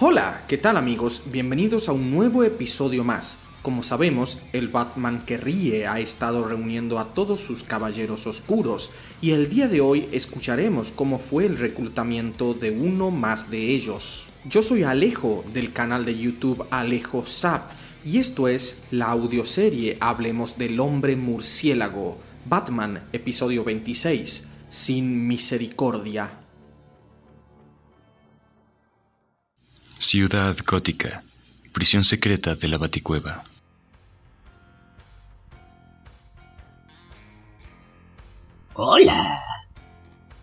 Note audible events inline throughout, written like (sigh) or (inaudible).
Hola, ¿qué tal amigos? Bienvenidos a un nuevo episodio más. Como sabemos, el Batman que ríe ha estado reuniendo a todos sus caballeros oscuros y el día de hoy escucharemos cómo fue el reclutamiento de uno más de ellos. Yo soy Alejo del canal de YouTube Alejo Zap y esto es la audioserie Hablemos del hombre murciélago, Batman, episodio 26, Sin Misericordia. Ciudad Gótica, prisión secreta de la Baticueva. Hola.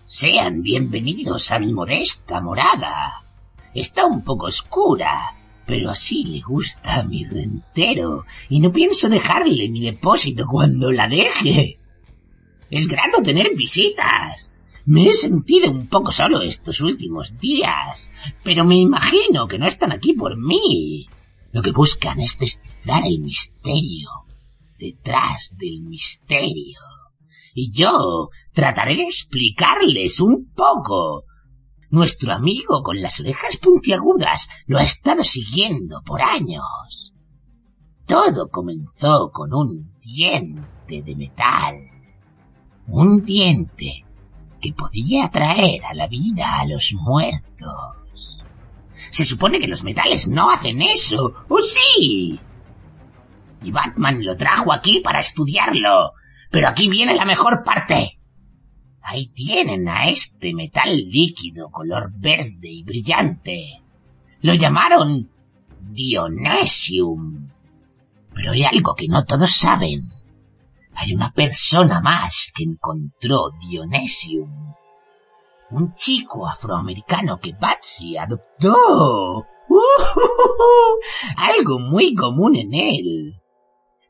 Sean bienvenidos a mi modesta morada. Está un poco oscura, pero así le gusta a mi rentero y no pienso dejarle mi depósito cuando la deje. Es grato tener visitas. Me he sentido un poco solo estos últimos días, pero me imagino que no están aquí por mí. Lo que buscan es descifrar el misterio detrás del misterio. Y yo trataré de explicarles un poco. Nuestro amigo con las orejas puntiagudas lo ha estado siguiendo por años. Todo comenzó con un diente de metal. Un diente que podía traer a la vida a los muertos. Se supone que los metales no hacen eso, ¿o sí? Y Batman lo trajo aquí para estudiarlo. Pero aquí viene la mejor parte. Ahí tienen a este metal líquido color verde y brillante. Lo llamaron Dionesium. Pero hay algo que no todos saben. Hay una persona más que encontró Dionesium. Un chico afroamericano que Batsy adoptó. (laughs) algo muy común en él.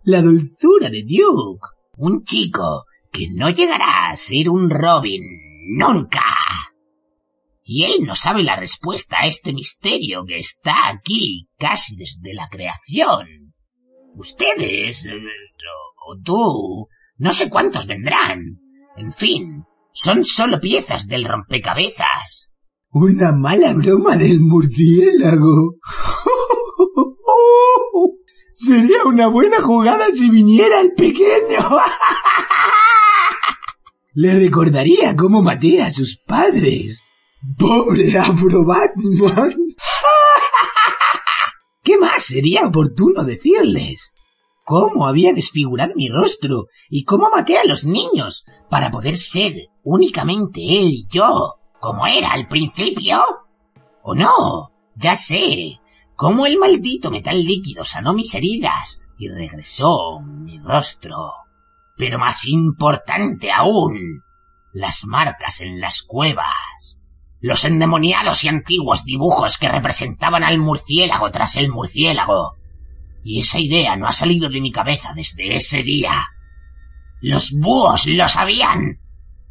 La dulzura de Duke. Un chico que no llegará a ser un Robin nunca. Y él no sabe la respuesta a este misterio que está aquí casi desde la creación. Ustedes, o tú, no sé cuántos vendrán. En fin, son solo piezas del rompecabezas. Una mala broma del murciélago. (laughs) Sería una buena jugada si viniera el pequeño. (laughs) Le recordaría cómo maté a sus padres. Pobre Afro Batman. (laughs) ¿Qué más sería oportuno decirles? ¿Cómo había desfigurado mi rostro y cómo maté a los niños para poder ser únicamente él y yo, como era al principio? ¿O no? Ya sé, cómo el maldito metal líquido sanó mis heridas y regresó mi rostro. Pero más importante aún, las marcas en las cuevas. Los endemoniados y antiguos dibujos que representaban al murciélago tras el murciélago. Y esa idea no ha salido de mi cabeza desde ese día. Los búhos lo sabían.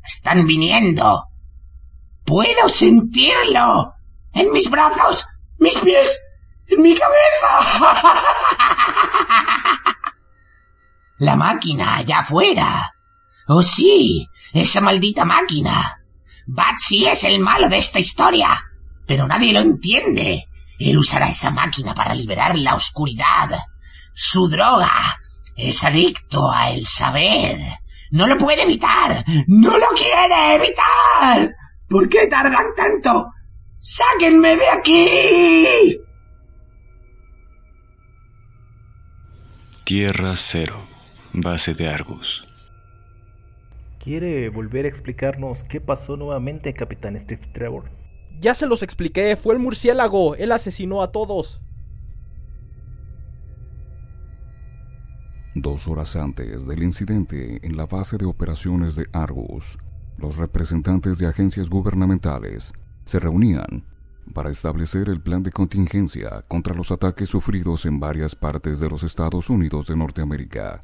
Están viniendo. Puedo sentirlo. En mis brazos, mis pies, en mi cabeza. (laughs) La máquina allá afuera. Oh sí, esa maldita máquina. Batsy es el malo de esta historia. Pero nadie lo entiende. Él usará esa máquina para liberar la oscuridad. Su droga. Es adicto a el saber. No lo puede evitar. No lo quiere evitar. ¿Por qué tardan tanto? ¡Sáquenme de aquí! Tierra Cero, base de Argus. ¿Quiere volver a explicarnos qué pasó nuevamente, Capitán Steve Trevor? Ya se los expliqué, fue el murciélago, él asesinó a todos. Dos horas antes del incidente en la base de operaciones de Argus, los representantes de agencias gubernamentales se reunían para establecer el plan de contingencia contra los ataques sufridos en varias partes de los Estados Unidos de Norteamérica.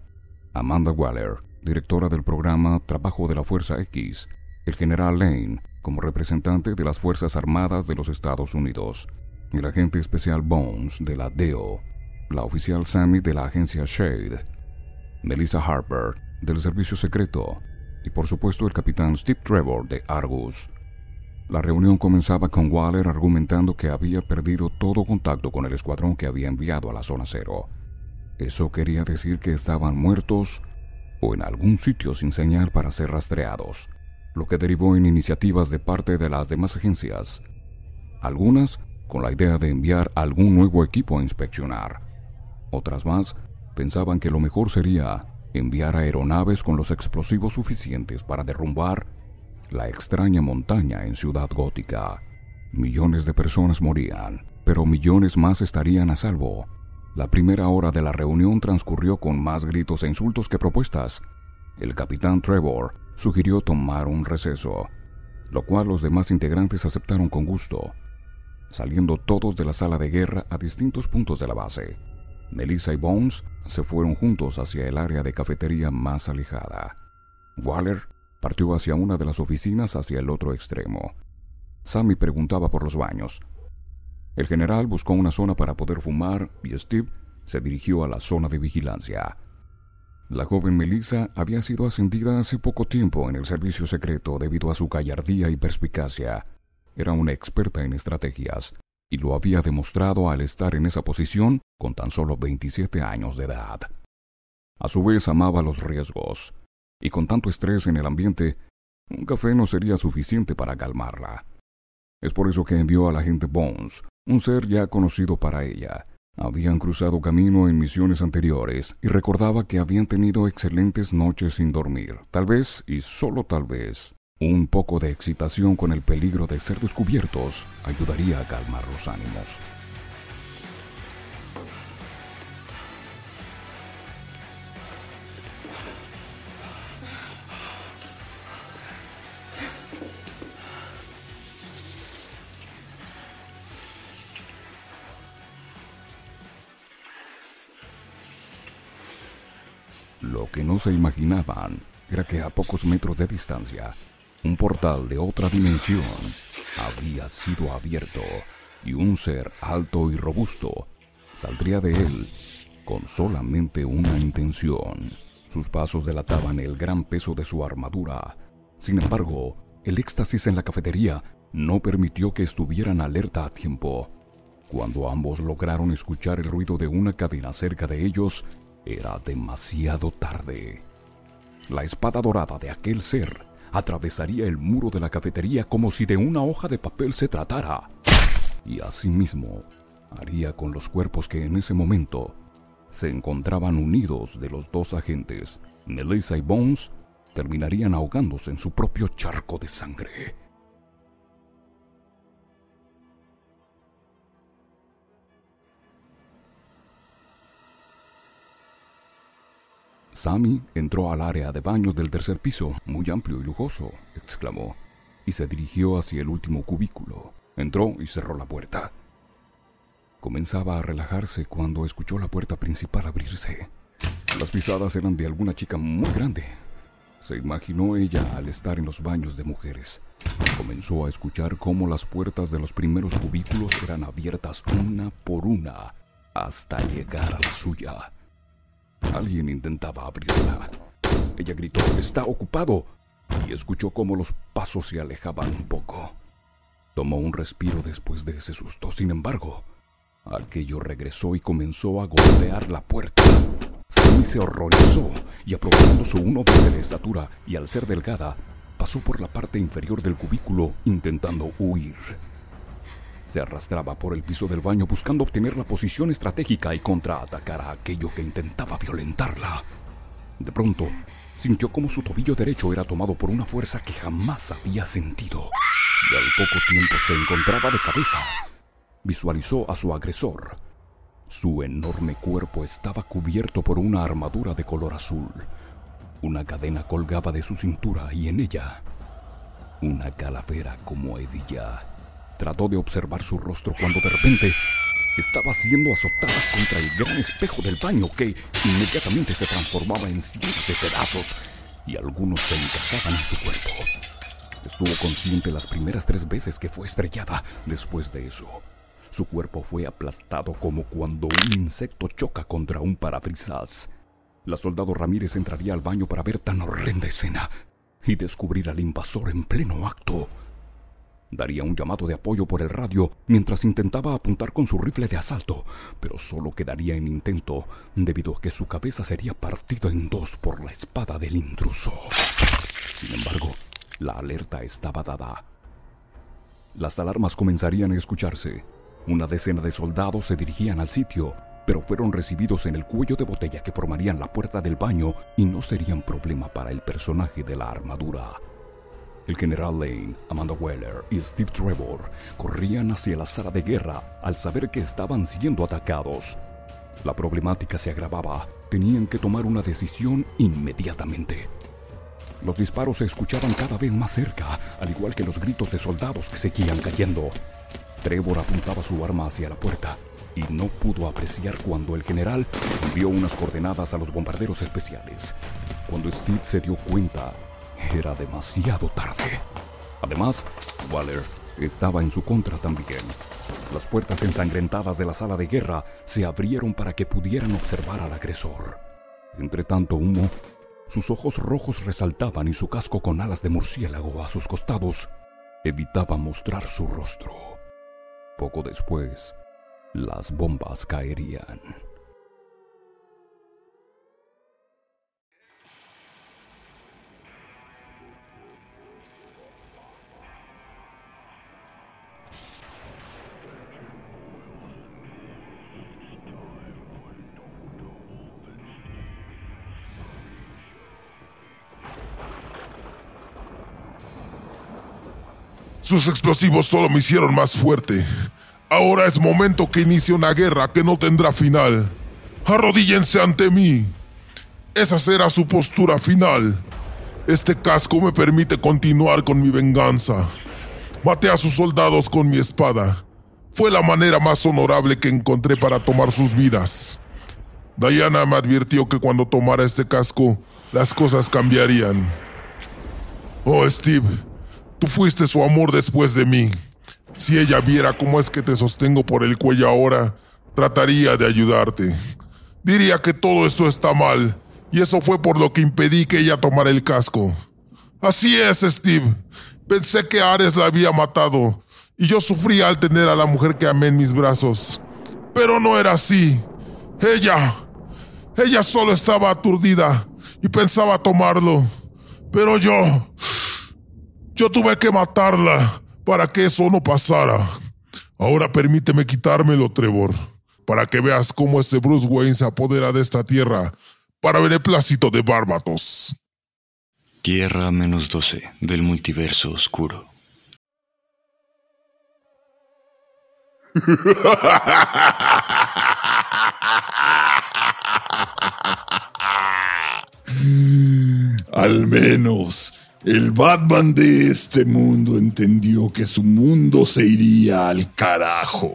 Amanda Waller, directora del programa Trabajo de la Fuerza X, el general Lane, como representante de las Fuerzas Armadas de los Estados Unidos, el agente especial Bones de la DEO, la oficial Sammy de la agencia Shade, Melissa Harper del Servicio Secreto y por supuesto el capitán Steve Trevor de Argus. La reunión comenzaba con Waller argumentando que había perdido todo contacto con el escuadrón que había enviado a la zona cero. Eso quería decir que estaban muertos o en algún sitio sin señal para ser rastreados, lo que derivó en iniciativas de parte de las demás agencias, algunas con la idea de enviar algún nuevo equipo a inspeccionar. Otras más pensaban que lo mejor sería enviar aeronaves con los explosivos suficientes para derrumbar la extraña montaña en Ciudad Gótica. Millones de personas morían, pero millones más estarían a salvo. La primera hora de la reunión transcurrió con más gritos e insultos que propuestas. El capitán Trevor sugirió tomar un receso, lo cual los demás integrantes aceptaron con gusto, saliendo todos de la sala de guerra a distintos puntos de la base. Melissa y Bones se fueron juntos hacia el área de cafetería más alejada. Waller partió hacia una de las oficinas hacia el otro extremo. Sammy preguntaba por los baños. El general buscó una zona para poder fumar y Steve se dirigió a la zona de vigilancia. La joven Melissa había sido ascendida hace poco tiempo en el servicio secreto debido a su gallardía y perspicacia. Era una experta en estrategias y lo había demostrado al estar en esa posición con tan solo 27 años de edad. A su vez amaba los riesgos, y con tanto estrés en el ambiente, un café no sería suficiente para calmarla. Es por eso que envió a la agente Bones, un ser ya conocido para ella. Habían cruzado camino en misiones anteriores y recordaba que habían tenido excelentes noches sin dormir. Tal vez, y solo tal vez, un poco de excitación con el peligro de ser descubiertos ayudaría a calmar los ánimos. Que no se imaginaban era que a pocos metros de distancia un portal de otra dimensión había sido abierto y un ser alto y robusto saldría de él con solamente una intención. Sus pasos delataban el gran peso de su armadura. Sin embargo, el éxtasis en la cafetería no permitió que estuvieran alerta a tiempo. Cuando ambos lograron escuchar el ruido de una cadena cerca de ellos, era demasiado tarde. La espada dorada de aquel ser atravesaría el muro de la cafetería como si de una hoja de papel se tratara. Y asimismo, haría con los cuerpos que en ese momento se encontraban unidos de los dos agentes, Melissa y Bones, terminarían ahogándose en su propio charco de sangre. Sammy entró al área de baños del tercer piso, muy amplio y lujoso, exclamó, y se dirigió hacia el último cubículo. Entró y cerró la puerta. Comenzaba a relajarse cuando escuchó la puerta principal abrirse. Las pisadas eran de alguna chica muy grande. Se imaginó ella al estar en los baños de mujeres. Comenzó a escuchar cómo las puertas de los primeros cubículos eran abiertas una por una hasta llegar a la suya. Alguien intentaba abrirla. Ella gritó, está ocupado, y escuchó cómo los pasos se alejaban un poco. Tomó un respiro después de ese susto. Sin embargo, aquello regresó y comenzó a golpear la puerta. Sammy se horrorizó y aprovechando su 1,20 de estatura y al ser delgada, pasó por la parte inferior del cubículo intentando huir. Se arrastraba por el piso del baño buscando obtener la posición estratégica y contraatacar a aquello que intentaba violentarla. De pronto, sintió como su tobillo derecho era tomado por una fuerza que jamás había sentido. Y al poco tiempo se encontraba de cabeza. Visualizó a su agresor. Su enorme cuerpo estaba cubierto por una armadura de color azul. Una cadena colgaba de su cintura y en ella una calavera como hebilla. Trató de observar su rostro cuando de repente estaba siendo azotada contra el gran espejo del baño que inmediatamente se transformaba en cientos de pedazos y algunos se encajaban en su cuerpo. Estuvo consciente las primeras tres veces que fue estrellada. Después de eso, su cuerpo fue aplastado como cuando un insecto choca contra un parabrisas. La soldado Ramírez entraría al baño para ver tan horrenda escena y descubrir al invasor en pleno acto. Daría un llamado de apoyo por el radio mientras intentaba apuntar con su rifle de asalto, pero solo quedaría en intento debido a que su cabeza sería partida en dos por la espada del intruso. Sin embargo, la alerta estaba dada. Las alarmas comenzarían a escucharse. Una decena de soldados se dirigían al sitio, pero fueron recibidos en el cuello de botella que formarían la puerta del baño y no serían problema para el personaje de la armadura. El general Lane, Amanda Weller y Steve Trevor corrían hacia la sala de guerra al saber que estaban siendo atacados. La problemática se agravaba. Tenían que tomar una decisión inmediatamente. Los disparos se escuchaban cada vez más cerca, al igual que los gritos de soldados que seguían cayendo. Trevor apuntaba su arma hacia la puerta y no pudo apreciar cuando el general envió unas coordenadas a los bombarderos especiales. Cuando Steve se dio cuenta, era demasiado tarde. Además, Waller estaba en su contra también. Las puertas ensangrentadas de la sala de guerra se abrieron para que pudieran observar al agresor. Entre tanto humo, sus ojos rojos resaltaban y su casco con alas de murciélago a sus costados evitaba mostrar su rostro. Poco después, las bombas caerían. Sus explosivos solo me hicieron más fuerte. Ahora es momento que inicie una guerra que no tendrá final. Arrodíllense ante mí. Esa será su postura final. Este casco me permite continuar con mi venganza. Maté a sus soldados con mi espada. Fue la manera más honorable que encontré para tomar sus vidas. Diana me advirtió que cuando tomara este casco, las cosas cambiarían. Oh, Steve, tú fuiste su amor después de mí. Si ella viera cómo es que te sostengo por el cuello ahora, trataría de ayudarte. Diría que todo esto está mal, y eso fue por lo que impedí que ella tomara el casco. Así es, Steve. Pensé que Ares la había matado, y yo sufría al tener a la mujer que amé en mis brazos. Pero no era así. Ella... Ella solo estaba aturdida y pensaba tomarlo. Pero yo... Yo tuve que matarla para que eso no pasara. Ahora permíteme quitármelo, Trevor, para que veas cómo ese Bruce Wayne se apodera de esta tierra para beneplácito de Bárbatos. Tierra menos 12 del multiverso oscuro. (laughs) Al menos el Batman de este mundo entendió que su mundo se iría al carajo.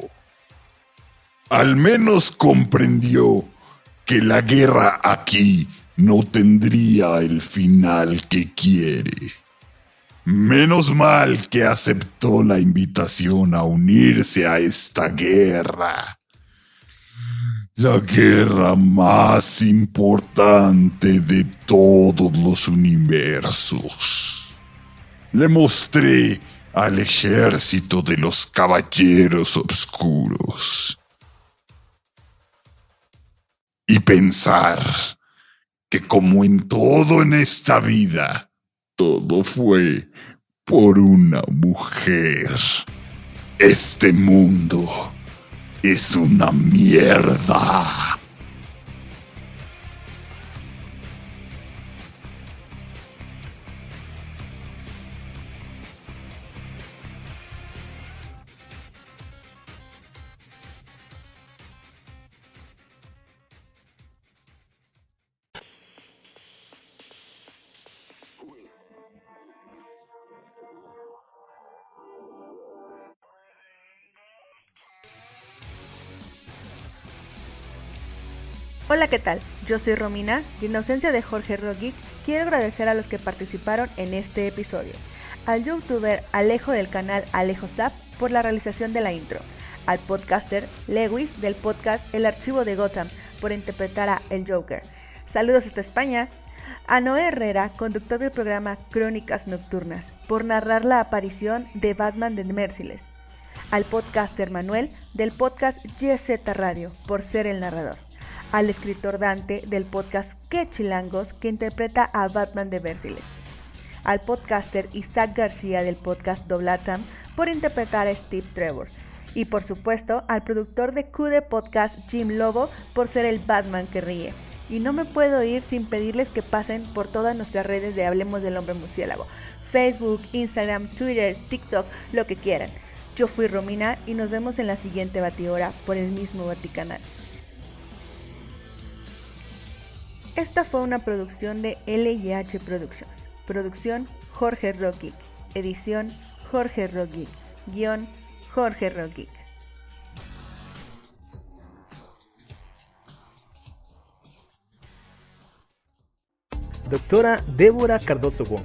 Al menos comprendió que la guerra aquí no tendría el final que quiere. Menos mal que aceptó la invitación a unirse a esta guerra. La guerra más importante de todos los universos. Le mostré al ejército de los caballeros oscuros. Y pensar que como en todo en esta vida, todo fue por una mujer. Este mundo es una mierda. Hola, ¿qué tal? Yo soy Romina y en ausencia de Jorge Rogic quiero agradecer a los que participaron en este episodio. Al youtuber Alejo del canal Alejo Zap por la realización de la intro. Al podcaster Lewis del podcast El Archivo de Gotham por interpretar a El Joker. Saludos hasta España. A Noé Herrera, conductor del programa Crónicas Nocturnas, por narrar la aparición de Batman de Merciless. Al podcaster Manuel del podcast YZ Radio, por ser el narrador. Al escritor Dante del podcast Qué Chilangos, que interpreta a Batman de Merciless. Al podcaster Isaac García del podcast Doblatam, por interpretar a Steve Trevor. Y por supuesto al productor de QD Podcast Jim Lobo por ser el Batman que ríe. Y no me puedo ir sin pedirles que pasen por todas nuestras redes de Hablemos del Hombre Murciélago. Facebook, Instagram, Twitter, TikTok, lo que quieran. Yo fui Romina y nos vemos en la siguiente batidora por el mismo Vaticanal. Esta fue una producción de LIH Productions. Producción Jorge Rocky. Edición Jorge Rocky. Guión Jorge Rocky. Doctora Débora Cardoso Wong,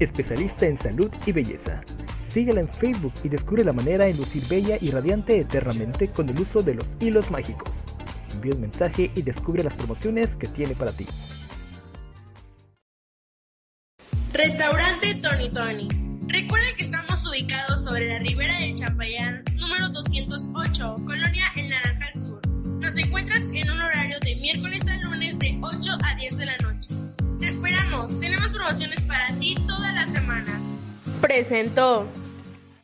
especialista en salud y belleza. Síguela en Facebook y descubre la manera de lucir bella y radiante eternamente con el uso de los hilos mágicos. Envía un mensaje y descubre las promociones que tiene para ti. Restaurante Tony Tony. Recuerda que estamos ubicados sobre la ribera de Chapayán, número 208, Colonia El Naranjal Sur. Nos encuentras en un horario de miércoles a lunes de 8 a 10 de la noche. Te esperamos, tenemos promociones para ti toda la semana. Presentó.